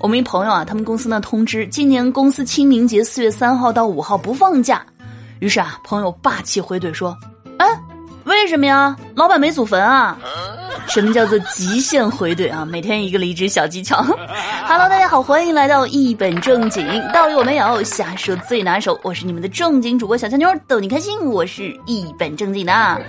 我们一朋友啊，他们公司呢通知，今年公司清明节四月三号到五号不放假。于是啊，朋友霸气回怼说：“哎，为什么呀？老板没祖坟啊？” 什么叫做极限回怼啊？每天一个离职小技巧。Hello，大家好，欢迎来到一本正经，道理我没有，瞎说最拿手。我是你们的正经主播小强妞，逗你开心。我是一本正经的。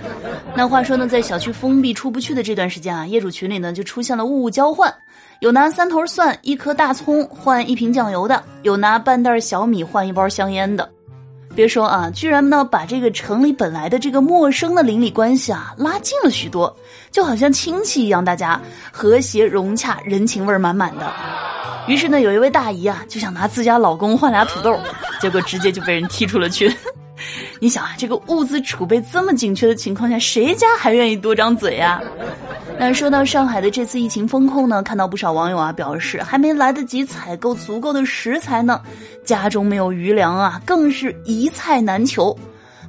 那话说呢，在小区封闭出不去的这段时间啊，业主群里呢就出现了物物交换。有拿三头蒜、一颗大葱换一瓶酱油的，有拿半袋小米换一包香烟的。别说啊，居然呢把这个城里本来的这个陌生的邻里关系啊拉近了许多，就好像亲戚一样，大家和谐融洽，人情味满满的。于是呢，有一位大姨啊就想拿自家老公换俩土豆，结果直接就被人踢出了群。你想啊，这个物资储备这么紧缺的情况下，谁家还愿意多张嘴呀？那说到上海的这次疫情风控呢，看到不少网友啊表示，还没来得及采购足够的食材呢，家中没有余粮啊，更是一菜难求。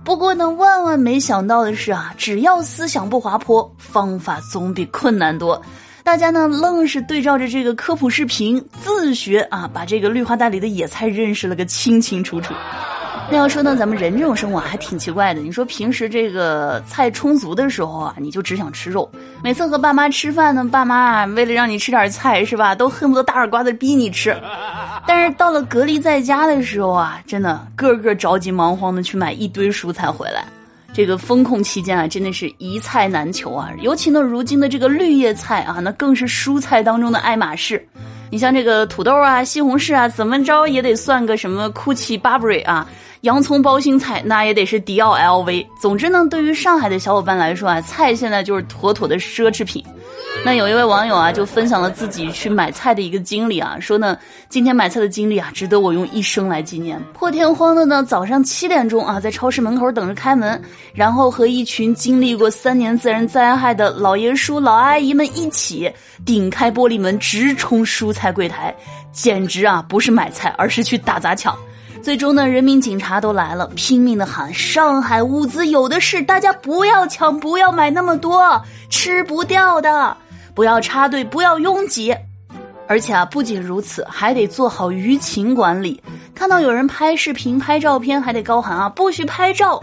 不过呢，万万没想到的是啊，只要思想不滑坡，方法总比困难多。大家呢，愣是对照着这个科普视频自学啊，把这个绿化带里的野菜认识了个清清楚楚。那要说呢，咱们人这种生活还挺奇怪的。你说平时这个菜充足的时候啊，你就只想吃肉；每次和爸妈吃饭呢，爸妈为了让你吃点菜是吧，都恨不得大耳刮子逼你吃。但是到了隔离在家的时候啊，真的个个着急忙慌的去买一堆蔬菜回来。这个风控期间啊，真的是一菜难求啊。尤其呢，如今的这个绿叶菜啊，那更是蔬菜当中的爱马仕。你像这个土豆啊、西红柿啊，怎么着也得算个什么 Gucci、Burberry 啊。洋葱包心菜，那也得是迪奥 LV。总之呢，对于上海的小伙伴来说啊，菜现在就是妥妥的奢侈品。那有一位网友啊，就分享了自己去买菜的一个经历啊，说呢，今天买菜的经历啊，值得我用一生来纪念。破天荒的呢，早上七点钟啊，在超市门口等着开门，然后和一群经历过三年自然灾害的老爷叔、老阿姨们一起顶开玻璃门，直冲蔬菜柜台，简直啊，不是买菜，而是去打砸抢。最终呢，人民警察都来了，拼命的喊：“上海物资有的是，大家不要抢，不要买那么多，吃不掉的，不要插队，不要拥挤。”而且啊，不仅如此，还得做好舆情管理。看到有人拍视频、拍照片，还得高喊啊：“不许拍照！”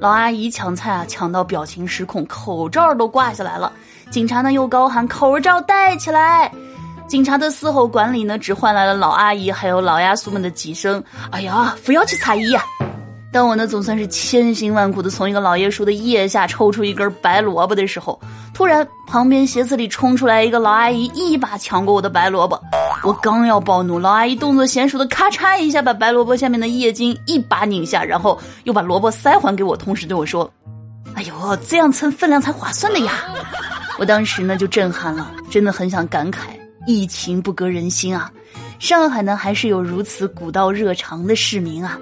老阿姨抢菜啊，抢到表情失控，口罩都挂下来了。警察呢，又高喊：“口罩戴起来！”警察的嘶吼管理呢，只换来了老阿姨还有老亚叔们的几声“哎呀，不要去擦衣呀！”当我呢总算是千辛万苦的从一个老爷叔的腋下抽出一根白萝卜的时候，突然旁边鞋子里冲出来一个老阿姨，一把抢过我的白萝卜。我刚要暴怒，老阿姨动作娴熟的咔嚓一下把白萝卜下面的叶茎一把拧下，然后又把萝卜塞还给我，同时对我说：“哎呦，这样称分量才划算的呀！”我当时呢就震撼了，真的很想感慨。疫情不隔人心啊，上海呢还是有如此古道热肠的市民啊。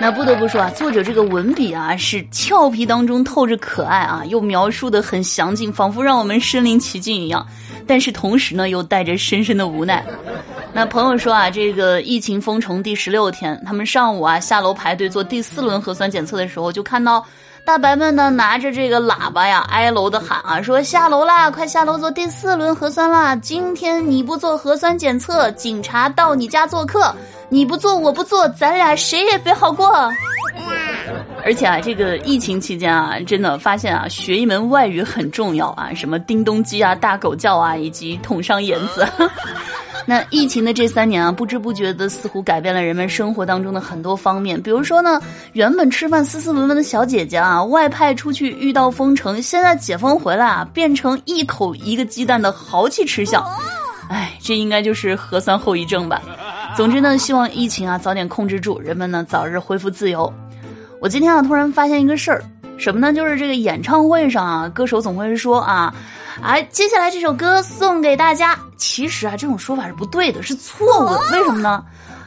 那不得不说啊，作者这个文笔啊是俏皮当中透着可爱啊，又描述的很详尽，仿佛让我们身临其境一样。但是同时呢，又带着深深的无奈。那朋友说啊，这个疫情封城第十六天，他们上午啊下楼排队做第四轮核酸检测的时候，就看到。大白们呢，拿着这个喇叭呀，挨楼的喊啊，说下楼啦，快下楼做第四轮核酸啦！今天你不做核酸检测，警察到你家做客；你不做，我不做，咱俩谁也别好过。而且啊，这个疫情期间啊，真的发现啊，学一门外语很重要啊，什么叮咚鸡啊、大狗叫啊，以及捅伤眼子。那疫情的这三年啊，不知不觉的似乎改变了人们生活当中的很多方面。比如说呢，原本吃饭斯斯文文的小姐姐啊，外派出去遇到封城，现在解封回来啊，变成一口一个鸡蛋的豪气吃相。哎，这应该就是核酸后遗症吧。总之呢，希望疫情啊早点控制住，人们呢早日恢复自由。我今天啊突然发现一个事儿，什么呢？就是这个演唱会上啊，歌手总会说啊。哎，接下来这首歌送给大家。其实啊，这种说法是不对的，是错误的。为什么呢？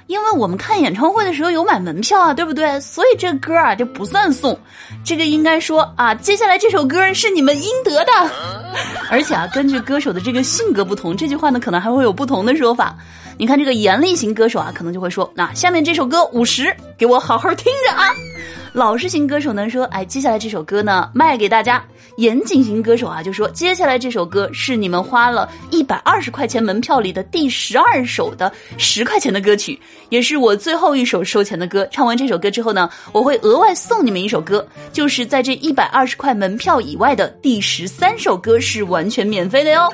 因为我们看演唱会的时候有买门票啊，对不对？所以这歌啊就不算送。这个应该说啊，接下来这首歌是你们应得的。而且啊，根据歌手的这个性格不同，这句话呢可能还会有不同的说法。你看这个严厉型歌手啊，可能就会说：那下面这首歌五十，给我好好听着啊。老实型歌手呢说，哎，接下来这首歌呢卖给大家。严谨型歌手啊就说，接下来这首歌是你们花了一百二十块钱门票里的第十二首的十块钱的歌曲，也是我最后一首收钱的歌。唱完这首歌之后呢，我会额外送你们一首歌，就是在这一百二十块门票以外的第十三首歌是完全免费的哟。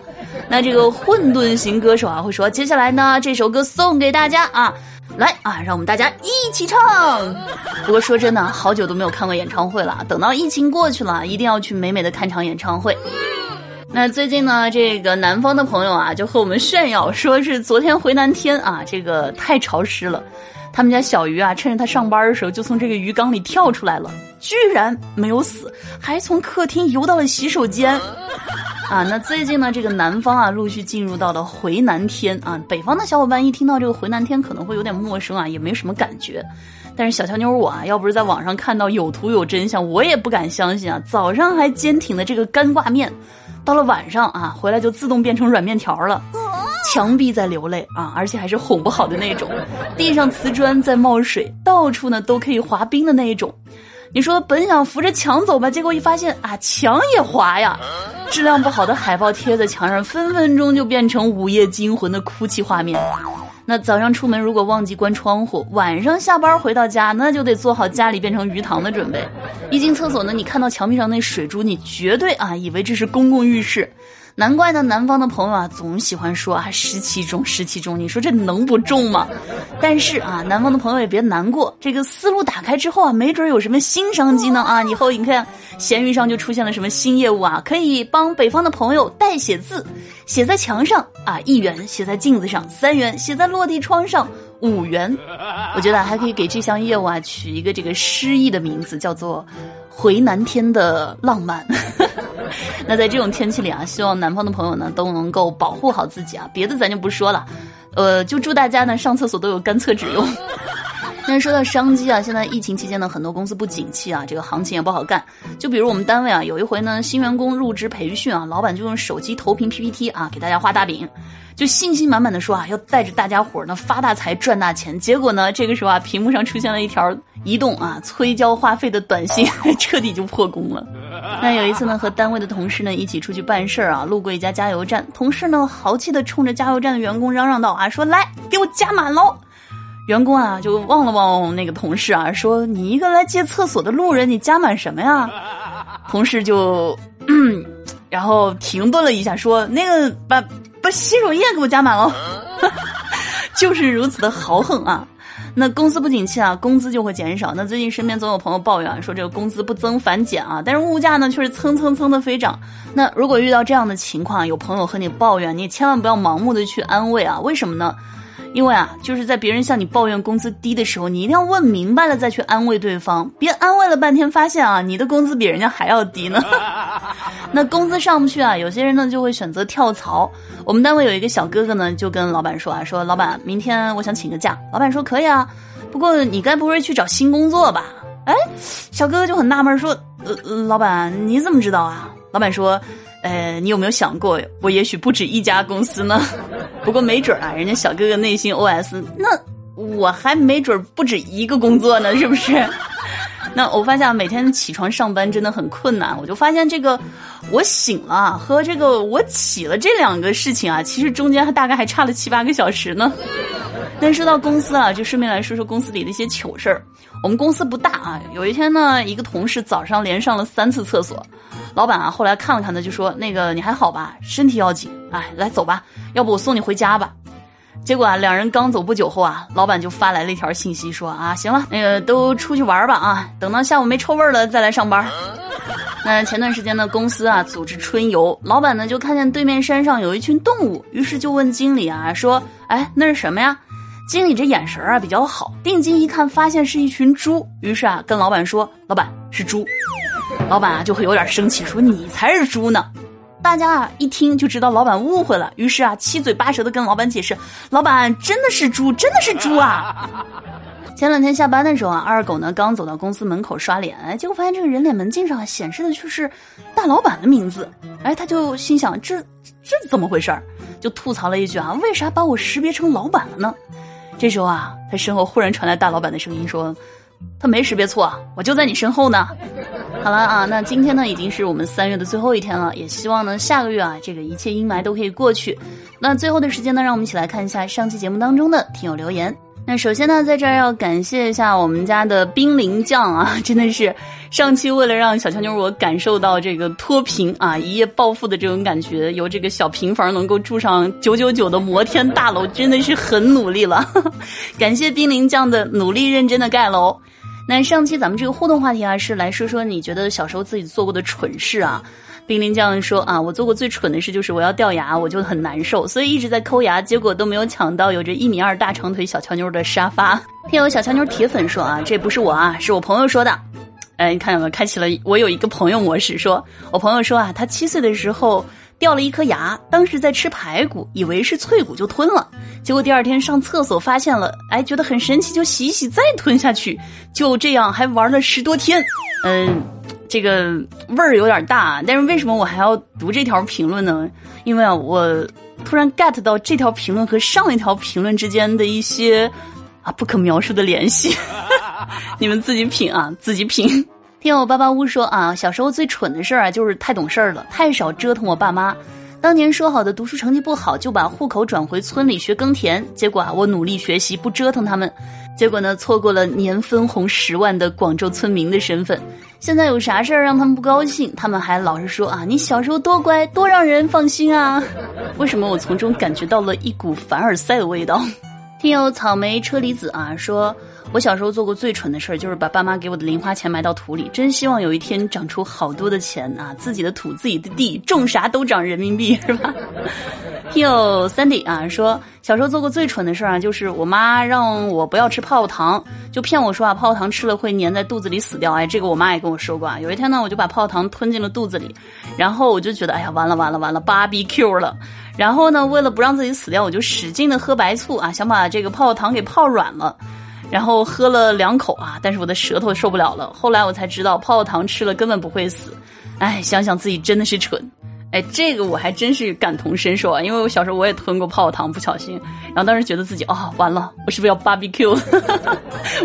那这个混沌型歌手啊会说，接下来呢这首歌送给大家啊。来啊，让我们大家一起唱。不过说真的，好久都没有看过演唱会了。等到疫情过去了，一定要去美美的看场演唱会。那最近呢，这个南方的朋友啊，就和我们炫耀，说是昨天回南天啊，这个太潮湿了。他们家小鱼啊，趁着他上班的时候，就从这个鱼缸里跳出来了，居然没有死，还从客厅游到了洗手间。啊，那最近呢，这个南方啊，陆续进入到了回南天啊。北方的小伙伴一听到这个回南天，可能会有点陌生啊，也没什么感觉。但是小乔妞我啊，要不是在网上看到有图有真相，我也不敢相信啊。早上还坚挺的这个干挂面，到了晚上啊，回来就自动变成软面条了。墙壁在流泪啊，而且还是哄不好的那种。地上瓷砖在冒水，到处呢都可以滑冰的那一种。你说本想扶着墙走吧，结果一发现啊，墙也滑呀！质量不好的海报贴在墙上，分分钟就变成午夜惊魂的哭泣画面。那早上出门如果忘记关窗户，晚上下班回到家，那就得做好家里变成鱼塘的准备。一进厕所呢，你看到墙壁上那水珠，你绝对啊以为这是公共浴室。难怪呢，南方的朋友啊，总喜欢说啊，湿气重，湿气重。你说这能不重吗？但是啊，南方的朋友也别难过，这个思路打开之后啊，没准有什么新商机呢啊！以后你看，闲鱼上就出现了什么新业务啊，可以帮北方的朋友代写字，写在墙上啊，一元；写在镜子上，三元；写在落地窗上，五元。我觉得还可以给这项业务啊取一个这个诗意的名字，叫做“回南天的浪漫”。那在这种天气里啊，希望南方的朋友呢都能够保护好自己啊。别的咱就不说了，呃，就祝大家呢上厕所都有干厕纸用。那说到商机啊，现在疫情期间呢，很多公司不景气啊，这个行情也不好干。就比如我们单位啊，有一回呢，新员工入职培训啊，老板就用手机投屏 PPT 啊，给大家画大饼，就信心满满的说啊，要带着大家伙儿呢发大财赚大钱。结果呢，这个时候啊，屏幕上出现了一条移动啊催交话费的短信，彻底就破功了。那有一次呢，和单位的同事呢一起出去办事儿啊，路过一家加油站，同事呢豪气的冲着加油站的员工嚷嚷道啊，说来给我加满喽。员工啊，就望了望那个同事啊，说：“你一个来借厕所的路人，你加满什么呀？” 同事就，嗯，然后停顿了一下，说：“那个把把洗手液给我加满喽。”就是如此的豪横啊！那工资不景气啊，工资就会减少。那最近身边总有朋友抱怨说，这个工资不增反减啊，但是物价呢却是蹭蹭蹭的飞涨。那如果遇到这样的情况，有朋友和你抱怨，你千万不要盲目的去安慰啊！为什么呢？因为啊，就是在别人向你抱怨工资低的时候，你一定要问明白了再去安慰对方，别安慰了半天，发现啊，你的工资比人家还要低呢。那工资上不去啊，有些人呢就会选择跳槽。我们单位有一个小哥哥呢，就跟老板说啊，说老板，明天我想请个假。老板说可以啊，不过你该不会去找新工作吧？哎，小哥哥就很纳闷说，呃，老板你怎么知道啊？老板说。呃，你有没有想过，我也许不止一家公司呢？不过没准啊，人家小哥哥内心 OS，那我还没准不止一个工作呢，是不是？那我发现每天起床上班真的很困难，我就发现这个我醒了和这个我起了这两个事情啊，其实中间还大概还差了七八个小时呢。但说到公司啊，就顺便来说说公司里的一些糗事儿。我们公司不大啊，有一天呢，一个同事早上连上了三次厕所。老板啊，后来看了看他，就说：“那个你还好吧？身体要紧。哎，来走吧，要不我送你回家吧。”结果啊，两人刚走不久后啊，老板就发来了一条信息，说：“啊，行了，那个都出去玩吧啊，等到下午没臭味了再来上班。”那前段时间呢，公司啊组织春游，老板呢就看见对面山上有一群动物，于是就问经理啊说：“哎，那是什么呀？”经理这眼神啊比较好，定睛一看，发现是一群猪，于是啊跟老板说：“老板是猪。”老板啊就会有点生气，说你才是猪呢。大家啊一听就知道老板误会了，于是啊七嘴八舌的跟老板解释，老板真的是猪，真的是猪啊。前两天下班的时候啊，二狗呢刚走到公司门口刷脸，哎，结果发现这个人脸门禁上显示的却是大老板的名字，哎，他就心想这这怎么回事儿？就吐槽了一句啊，为啥把我识别成老板了呢？这时候啊，他身后忽然传来大老板的声音说。他没识别错，我就在你身后呢。好了啊，那今天呢已经是我们三月的最后一天了，也希望呢下个月啊这个一切阴霾都可以过去。那最后的时间呢，让我们一起来看一下上期节目当中的听友留言。那首先呢，在这儿要感谢一下我们家的冰凌酱啊，真的是上期为了让小强妞我感受到这个脱贫啊一夜暴富的这种感觉，由这个小平房能够住上九九九的摩天大楼，真的是很努力了。感谢冰凌酱的努力认真的盖楼。那上期咱们这个互动话题啊，是来说说你觉得小时候自己做过的蠢事啊。冰凌酱说啊，我做过最蠢的事就是我要掉牙，我就很难受，所以一直在抠牙，结果都没有抢到有着一米二大长腿小乔妞的沙发。听有小乔妞铁粉说啊，这不是我啊，是我朋友说的。哎，你看见没？开启了我有一个朋友模式，说我朋友说啊，他七岁的时候。掉了一颗牙，当时在吃排骨，以为是脆骨就吞了，结果第二天上厕所发现了，哎，觉得很神奇，就洗洗再吞下去，就这样还玩了十多天。嗯，这个味儿有点大，但是为什么我还要读这条评论呢？因为啊，我突然 get 到这条评论和上一条评论之间的一些啊不可描述的联系，你们自己品啊，自己品。听我八八屋说啊，小时候最蠢的事儿啊，就是太懂事儿了，太少折腾我爸妈。当年说好的读书成绩不好，就把户口转回村里学耕田。结果啊，我努力学习，不折腾他们，结果呢，错过了年分红十万的广州村民的身份。现在有啥事儿让他们不高兴，他们还老是说啊，你小时候多乖，多让人放心啊。为什么我从中感觉到了一股凡尔赛的味道？听友草莓车厘子啊说。我小时候做过最蠢的事儿，就是把爸妈给我的零花钱埋到土里。真希望有一天长出好多的钱啊！自己的土，自己的地，种啥都长人民币，是吧？听有 Sandy 啊，说小时候做过最蠢的事儿啊，就是我妈让我不要吃泡泡糖，就骗我说啊，泡泡糖吃了会粘在肚子里死掉。哎，这个我妈也跟我说过啊。有一天呢，我就把泡泡糖吞进了肚子里，然后我就觉得，哎呀，完了完了完了，芭比 Q 了。然后呢，为了不让自己死掉，我就使劲的喝白醋啊，想把这个泡泡糖给泡软了。然后喝了两口啊，但是我的舌头受不了了。后来我才知道，泡泡糖吃了根本不会死。哎，想想自己真的是蠢。哎，这个我还真是感同身受啊，因为我小时候我也吞过泡泡糖，不小心。然后当时觉得自己哦，完了，我是不是要 barbecue？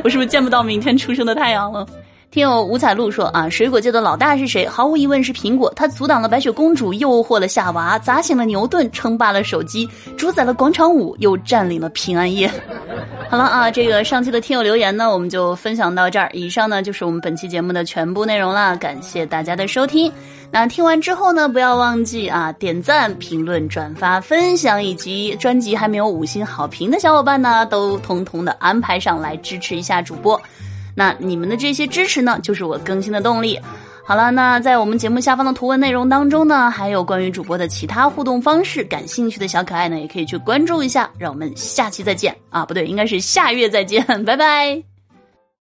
我是不是见不到明天出生的太阳了？听友五彩露说啊，水果界的老大是谁？毫无疑问是苹果，它阻挡了白雪公主，诱惑了夏娃，砸醒了牛顿，称霸了手机，主宰了广场舞，又占领了平安夜。好了啊，这个上期的听友留言呢，我们就分享到这儿。以上呢就是我们本期节目的全部内容了，感谢大家的收听。那听完之后呢，不要忘记啊，点赞、评论、转发、分享，以及专辑还没有五星好评的小伙伴呢，都通通的安排上来支持一下主播。那你们的这些支持呢，就是我更新的动力。好了，那在我们节目下方的图文内容当中呢，还有关于主播的其他互动方式，感兴趣的小可爱呢，也可以去关注一下。让我们下期再见啊，不对，应该是下月再见，拜拜。